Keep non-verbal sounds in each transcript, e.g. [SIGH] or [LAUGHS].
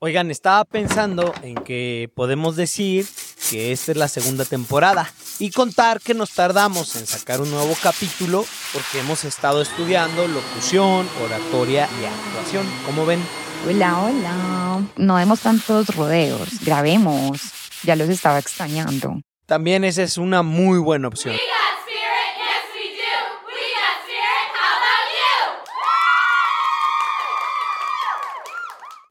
Oigan, estaba pensando en que podemos decir que esta es la segunda temporada y contar que nos tardamos en sacar un nuevo capítulo porque hemos estado estudiando locución, oratoria y actuación. ¿Cómo ven? Hola, hola. No demos tantos rodeos, grabemos. Ya los estaba extrañando. También esa es una muy buena opción.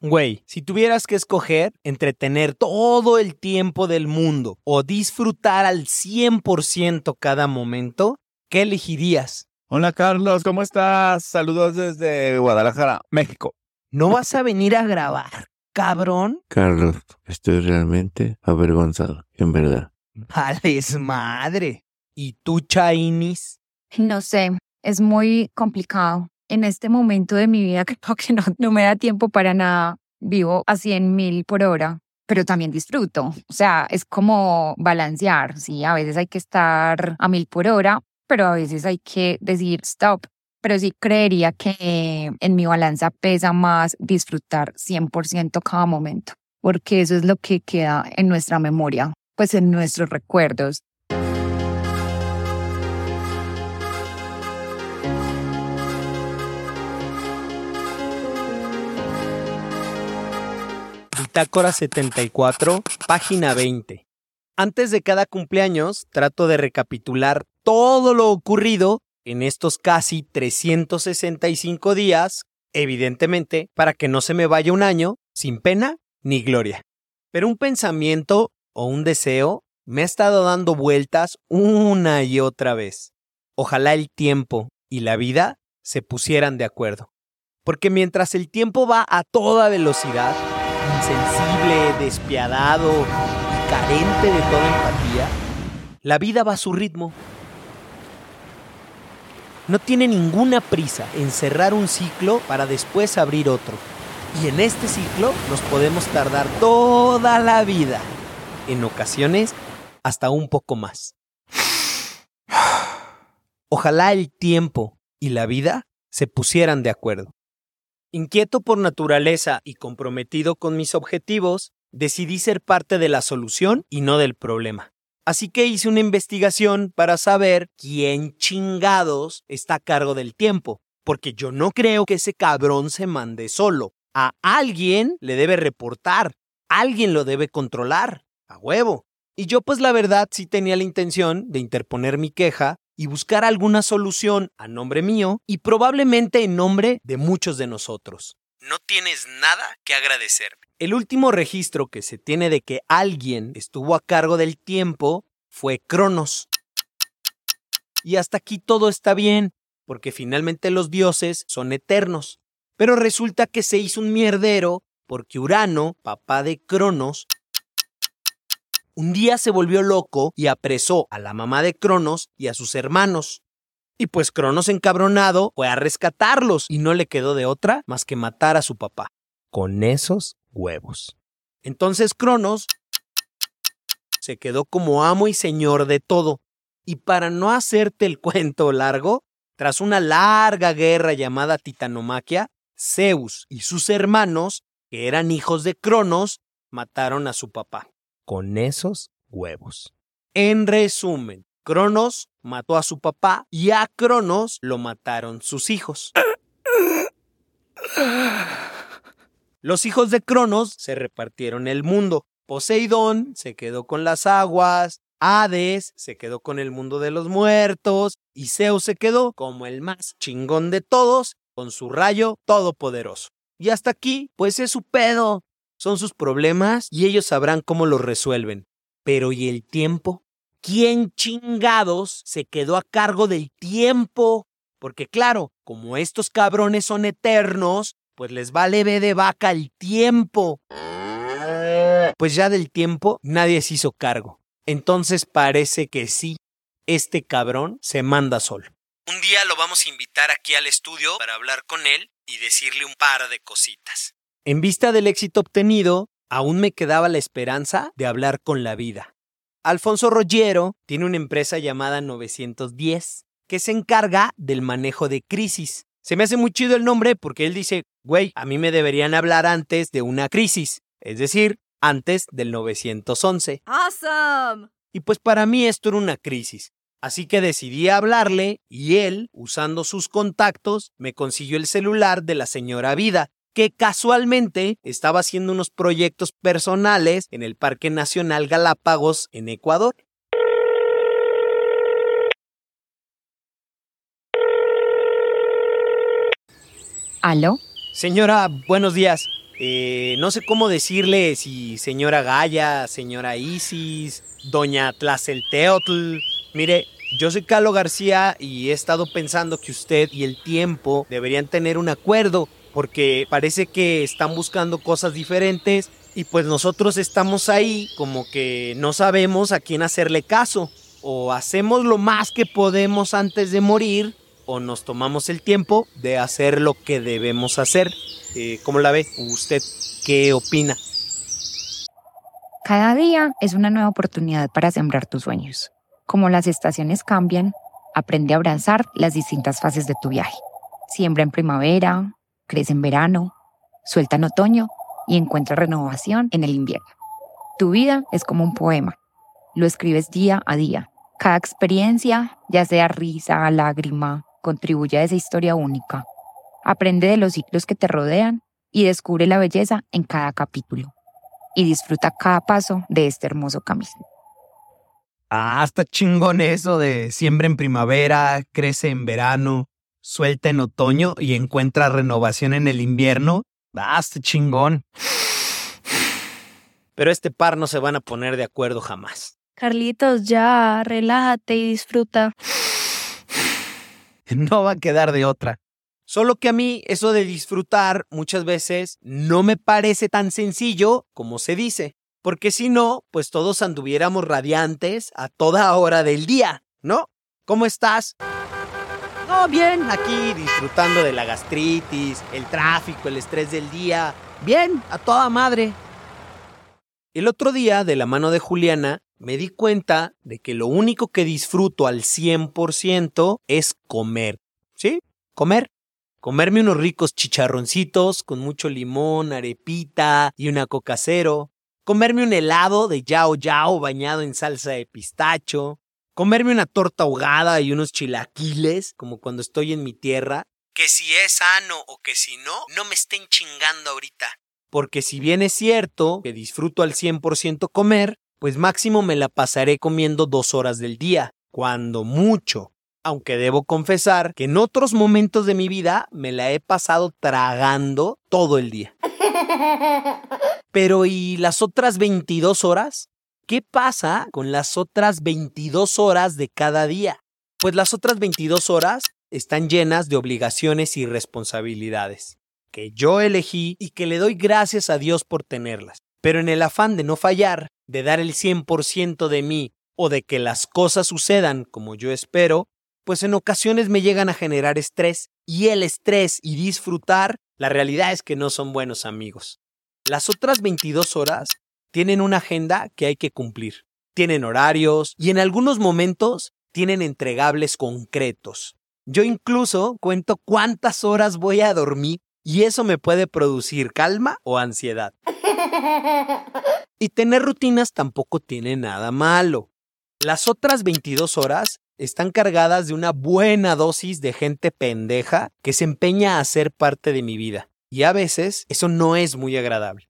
Güey, si tuvieras que escoger entre tener todo el tiempo del mundo o disfrutar al 100% cada momento, ¿qué elegirías? Hola Carlos, ¿cómo estás? Saludos desde Guadalajara, México. ¿No vas a venir a grabar, cabrón? Carlos, estoy realmente avergonzado, en verdad. Vales madre. ¿Y tú, Chainis? No sé, es muy complicado. En este momento de mi vida [LAUGHS] creo que no, me da tiempo para nada. Vivo a 100 mil por hora, pero también disfruto. O sea, es como balancear, ¿sí? A veces hay que estar a mil por hora, pero a veces hay que decir stop. Pero sí creería que en mi balanza pesa más disfrutar 100% cada momento, porque eso es lo que queda en nuestra memoria, pues en nuestros recuerdos. Bitácora 74, página 20. Antes de cada cumpleaños, trato de recapitular todo lo ocurrido en estos casi 365 días, evidentemente, para que no se me vaya un año sin pena ni gloria. Pero un pensamiento o un deseo me ha estado dando vueltas una y otra vez. Ojalá el tiempo y la vida se pusieran de acuerdo. Porque mientras el tiempo va a toda velocidad, insensible, despiadado y carente de toda empatía, la vida va a su ritmo. No tiene ninguna prisa en cerrar un ciclo para después abrir otro. Y en este ciclo nos podemos tardar toda la vida. En ocasiones, hasta un poco más. Ojalá el tiempo y la vida se pusieran de acuerdo. Inquieto por naturaleza y comprometido con mis objetivos, decidí ser parte de la solución y no del problema. Así que hice una investigación para saber quién chingados está a cargo del tiempo, porque yo no creo que ese cabrón se mande solo. A alguien le debe reportar, alguien lo debe controlar, a huevo. Y yo pues la verdad sí tenía la intención de interponer mi queja y buscar alguna solución a nombre mío y probablemente en nombre de muchos de nosotros. No tienes nada que agradecerme. El último registro que se tiene de que alguien estuvo a cargo del tiempo fue Cronos. Y hasta aquí todo está bien, porque finalmente los dioses son eternos. Pero resulta que se hizo un mierdero porque Urano, papá de Cronos, un día se volvió loco y apresó a la mamá de Cronos y a sus hermanos. Y pues Cronos encabronado fue a rescatarlos y no le quedó de otra más que matar a su papá. Con esos huevos. Entonces Cronos se quedó como amo y señor de todo. Y para no hacerte el [LAUGHS] cuento largo, tras una larga guerra llamada Titanomaquia, Zeus y sus hermanos, que eran hijos de Cronos, mataron a su papá con esos huevos. En resumen, Cronos mató a su papá y a Cronos lo mataron sus hijos. Los hijos de Cronos se repartieron el mundo. Poseidón se quedó con las aguas, Hades se quedó con el mundo de los muertos y Zeus se quedó como el más chingón de todos con su rayo todopoderoso. Y hasta aquí, pues es su pedo son sus problemas y ellos sabrán cómo los resuelven. Pero ¿y el tiempo? ¿Quién chingados se quedó a cargo del tiempo? Porque claro, como estos cabrones son eternos, pues les vale be de vaca el tiempo. Pues ya del tiempo nadie se hizo cargo. Entonces parece que sí, este cabrón se manda solo. Un día lo vamos a invitar aquí al estudio para hablar con él y decirle un par de cositas. En vista del éxito obtenido, aún me quedaba la esperanza de hablar con la vida. Alfonso Roggiero tiene una empresa llamada 910 que se encarga del manejo de crisis. Se me hace muy chido el nombre porque él dice Güey, a mí me deberían hablar antes de una crisis, es decir, antes del 911. Awesome! Y pues para mí esto era una crisis. Así que decidí hablarle y él, usando sus contactos, me consiguió el celular de la señora Vida, que casualmente estaba haciendo unos proyectos personales en el Parque Nacional Galápagos en Ecuador. ¿Aló? Señora, buenos días. Eh, no sé cómo decirle si señora Gaya, señora Isis, doña Tlacelteotl. Mire, yo soy Carlos García y he estado pensando que usted y el tiempo deberían tener un acuerdo porque parece que están buscando cosas diferentes y pues nosotros estamos ahí como que no sabemos a quién hacerle caso. O hacemos lo más que podemos antes de morir o nos tomamos el tiempo de hacer lo que debemos hacer. Eh, ¿Cómo la ve? ¿Usted qué opina? Cada día es una nueva oportunidad para sembrar tus sueños. Como las estaciones cambian, aprende a abrazar las distintas fases de tu viaje. Siembra en primavera, crece en verano, suelta en otoño y encuentra renovación en el invierno. Tu vida es como un poema. Lo escribes día a día. Cada experiencia, ya sea risa, lágrima, contribuye a esa historia única. Aprende de los ciclos que te rodean y descubre la belleza en cada capítulo. Y disfruta cada paso de este hermoso camino. Ah, está chingón eso de siembra en primavera, crece en verano, suelta en otoño y encuentra renovación en el invierno. Ah, está chingón. Pero este par no se van a poner de acuerdo jamás. Carlitos, ya, relájate y disfruta. [LAUGHS] No va a quedar de otra. Solo que a mí eso de disfrutar muchas veces no me parece tan sencillo como se dice. Porque si no, pues todos anduviéramos radiantes a toda hora del día, ¿no? ¿Cómo estás? No, bien, aquí disfrutando de la gastritis, el tráfico, el estrés del día. Bien, a toda madre. El otro día, de la mano de Juliana, me di cuenta de que lo único que disfruto al 100% es comer. ¿Sí? Comer. Comerme unos ricos chicharroncitos con mucho limón, arepita y una coca cero. Comerme un helado de yao yao bañado en salsa de pistacho. Comerme una torta ahogada y unos chilaquiles, como cuando estoy en mi tierra. Que si es sano o que si no, no me estén chingando ahorita. Porque si bien es cierto que disfruto al 100% comer, pues máximo me la pasaré comiendo dos horas del día, cuando mucho. Aunque debo confesar que en otros momentos de mi vida me la he pasado tragando todo el día. [LAUGHS] Pero ¿y las otras 22 horas? ¿Qué pasa con las otras 22 horas de cada día? Pues las otras 22 horas están llenas de obligaciones y responsabilidades, que yo elegí y que le doy gracias a Dios por tenerlas. Pero en el afán de no fallar, de dar el 100% de mí o de que las cosas sucedan como yo espero, pues en ocasiones me llegan a generar estrés y el estrés y disfrutar, la realidad es que no son buenos amigos. Las otras 22 horas tienen una agenda que hay que cumplir, tienen horarios y en algunos momentos tienen entregables concretos. Yo incluso cuento cuántas horas voy a dormir y eso me puede producir calma o ansiedad. [LAUGHS] Y tener rutinas tampoco tiene nada malo. Las otras 22 horas están cargadas de una buena dosis de gente pendeja que se empeña a ser parte de mi vida. Y a veces eso no es muy agradable.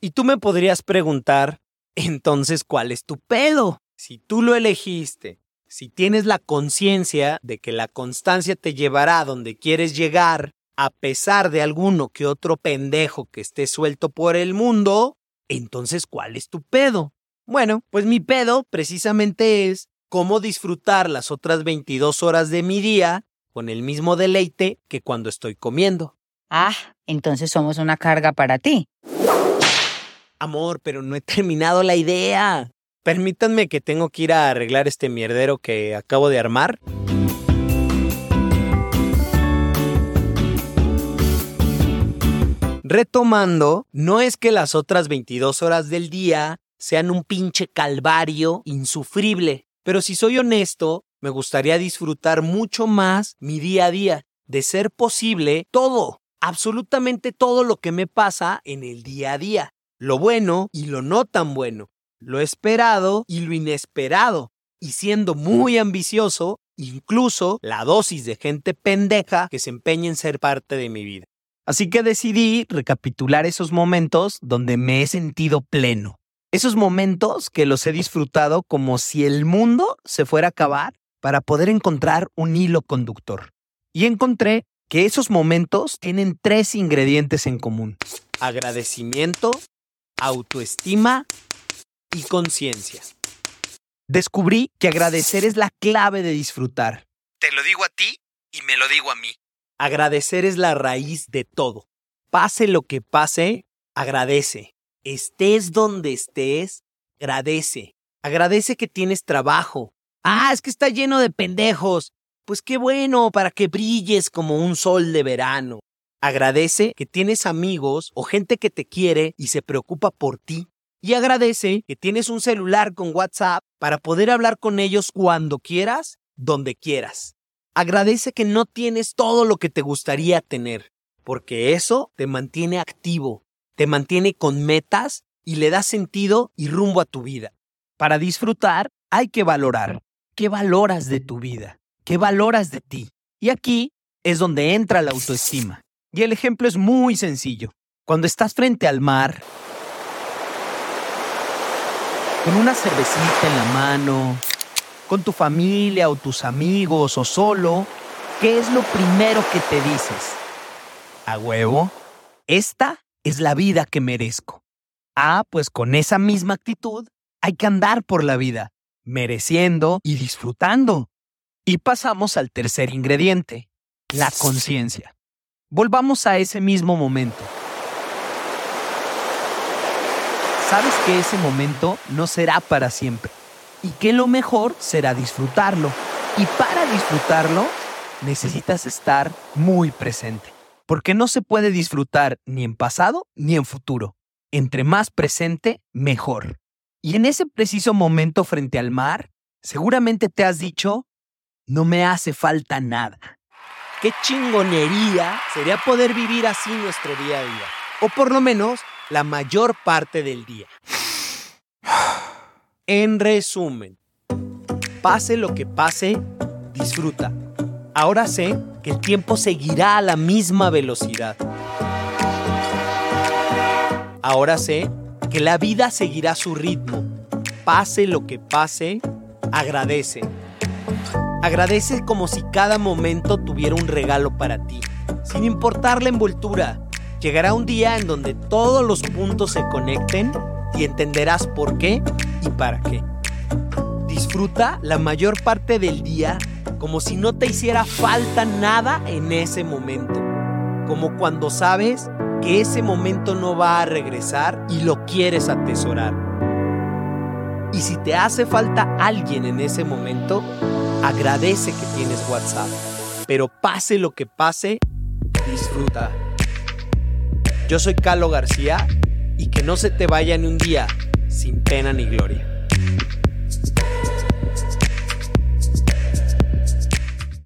Y tú me podrías preguntar, entonces, ¿cuál es tu pedo? Si tú lo elegiste, si tienes la conciencia de que la constancia te llevará a donde quieres llegar, a pesar de alguno que otro pendejo que esté suelto por el mundo, entonces, ¿cuál es tu pedo? Bueno, pues mi pedo precisamente es cómo disfrutar las otras 22 horas de mi día con el mismo deleite que cuando estoy comiendo. Ah, entonces somos una carga para ti. Amor, pero no he terminado la idea. Permítanme que tengo que ir a arreglar este mierdero que acabo de armar. Retomando, no es que las otras 22 horas del día sean un pinche calvario insufrible, pero si soy honesto, me gustaría disfrutar mucho más mi día a día, de ser posible todo, absolutamente todo lo que me pasa en el día a día, lo bueno y lo no tan bueno, lo esperado y lo inesperado, y siendo muy ambicioso, incluso la dosis de gente pendeja que se empeña en ser parte de mi vida. Así que decidí recapitular esos momentos donde me he sentido pleno. Esos momentos que los he disfrutado como si el mundo se fuera a acabar para poder encontrar un hilo conductor. Y encontré que esos momentos tienen tres ingredientes en común. Agradecimiento, autoestima y conciencia. Descubrí que agradecer es la clave de disfrutar. Te lo digo a ti y me lo digo a mí. Agradecer es la raíz de todo. Pase lo que pase, agradece. Estés donde estés, agradece. Agradece que tienes trabajo. Ah, es que está lleno de pendejos. Pues qué bueno para que brilles como un sol de verano. Agradece que tienes amigos o gente que te quiere y se preocupa por ti. Y agradece que tienes un celular con WhatsApp para poder hablar con ellos cuando quieras, donde quieras. Agradece que no tienes todo lo que te gustaría tener, porque eso te mantiene activo, te mantiene con metas y le da sentido y rumbo a tu vida. Para disfrutar hay que valorar. ¿Qué valoras de tu vida? ¿Qué valoras de ti? Y aquí es donde entra la autoestima. Y el ejemplo es muy sencillo. Cuando estás frente al mar, con una cervecita en la mano, con tu familia o tus amigos o solo, ¿qué es lo primero que te dices? A huevo, esta es la vida que merezco. Ah, pues con esa misma actitud hay que andar por la vida, mereciendo y disfrutando. Y pasamos al tercer ingrediente, la conciencia. Volvamos a ese mismo momento. Sabes que ese momento no será para siempre y que lo mejor será disfrutarlo. Y para disfrutarlo necesitas estar muy presente, porque no se puede disfrutar ni en pasado ni en futuro. Entre más presente, mejor. Y en ese preciso momento frente al mar, seguramente te has dicho, no me hace falta nada. Qué chingonería sería poder vivir así nuestro día a día, o por lo menos la mayor parte del día. En resumen, pase lo que pase, disfruta. Ahora sé que el tiempo seguirá a la misma velocidad. Ahora sé que la vida seguirá su ritmo. Pase lo que pase, agradece. Agradece como si cada momento tuviera un regalo para ti, sin importar la envoltura. Llegará un día en donde todos los puntos se conecten y entenderás por qué y para qué. Disfruta la mayor parte del día como si no te hiciera falta nada en ese momento. Como cuando sabes que ese momento no va a regresar y lo quieres atesorar. Y si te hace falta alguien en ese momento, agradece que tienes WhatsApp. Pero pase lo que pase, disfruta. Yo soy Carlo García y que no se te vaya ni un día sin pena ni gloria.